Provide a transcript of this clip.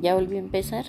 Ya volví a empezar.